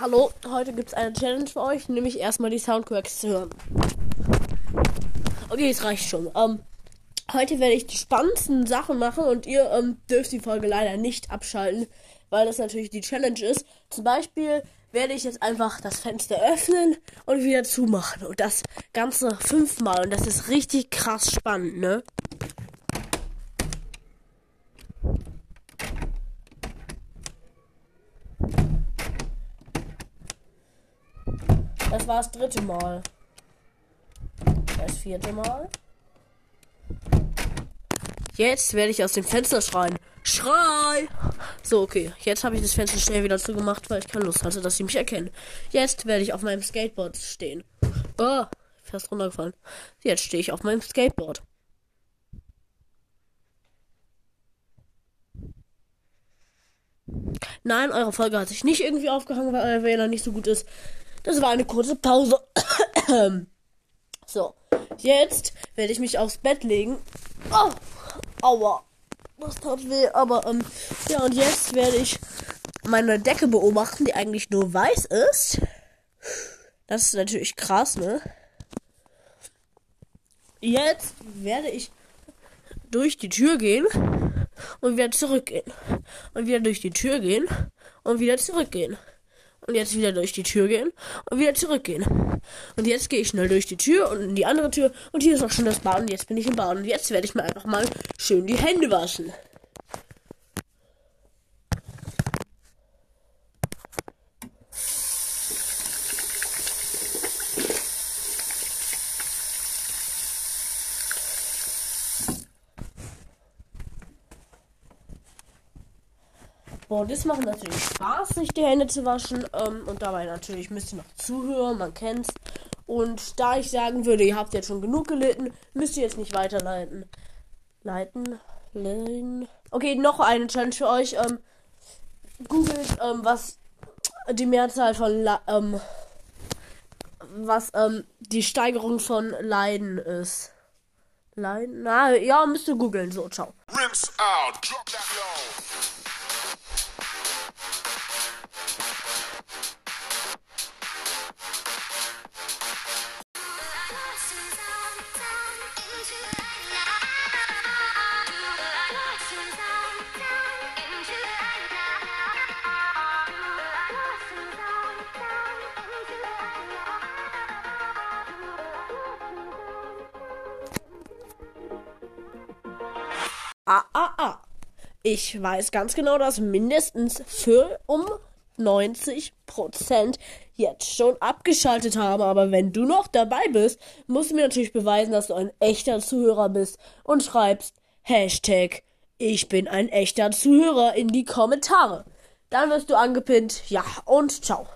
Hallo, heute gibt es eine Challenge für euch, nämlich erstmal die Soundquacks zu hören. Okay, es reicht schon. Ähm, heute werde ich die spannendsten Sachen machen und ihr ähm, dürft die Folge leider nicht abschalten, weil das natürlich die Challenge ist. Zum Beispiel werde ich jetzt einfach das Fenster öffnen und wieder zumachen. Und das Ganze fünfmal. Und das ist richtig krass spannend, ne? Das war das dritte Mal. Das vierte Mal. Jetzt werde ich aus dem Fenster schreien. Schrei! So, okay. Jetzt habe ich das Fenster schnell wieder zugemacht, weil ich keine Lust hatte, dass sie mich erkennen. Jetzt werde ich auf meinem Skateboard stehen. Oh, fast runtergefallen. Jetzt stehe ich auf meinem Skateboard. Nein, eure Folge hat sich nicht irgendwie aufgehangen, weil euer WLAN nicht so gut ist. Das war eine kurze Pause. so, jetzt werde ich mich aufs Bett legen. Oh, aua. Das tat weh, aber ähm, ja, und jetzt werde ich meine Decke beobachten, die eigentlich nur weiß ist. Das ist natürlich krass, ne? Jetzt werde ich durch die Tür gehen und wieder zurückgehen. Und wieder durch die Tür gehen und wieder zurückgehen und jetzt wieder durch die Tür gehen und wieder zurückgehen. Und jetzt gehe ich schnell durch die Tür und in die andere Tür und hier ist auch schon das Bad und jetzt bin ich im Bad und jetzt werde ich mir einfach mal schön die Hände waschen. Boah, das macht natürlich Spaß, sich die Hände zu waschen. Ähm, und dabei natürlich müsst ihr noch zuhören, man kennt's. Und da ich sagen würde, ihr habt jetzt schon genug gelitten, müsst ihr jetzt nicht weiterleiten. Leiten, leiten. Okay, noch eine Challenge für euch. Ähm, googelt, ähm, was die Mehrzahl von La ähm, was ähm, die Steigerung von Leiden ist. Leiden? Na, ja, müsst ihr googeln. So, ciao. Rinse out, drop Ich weiß ganz genau, dass mindestens für um 90% jetzt schon abgeschaltet haben. Aber wenn du noch dabei bist, musst du mir natürlich beweisen, dass du ein echter Zuhörer bist und schreibst Hashtag ich bin ein echter Zuhörer in die Kommentare. Dann wirst du angepinnt. Ja, und ciao.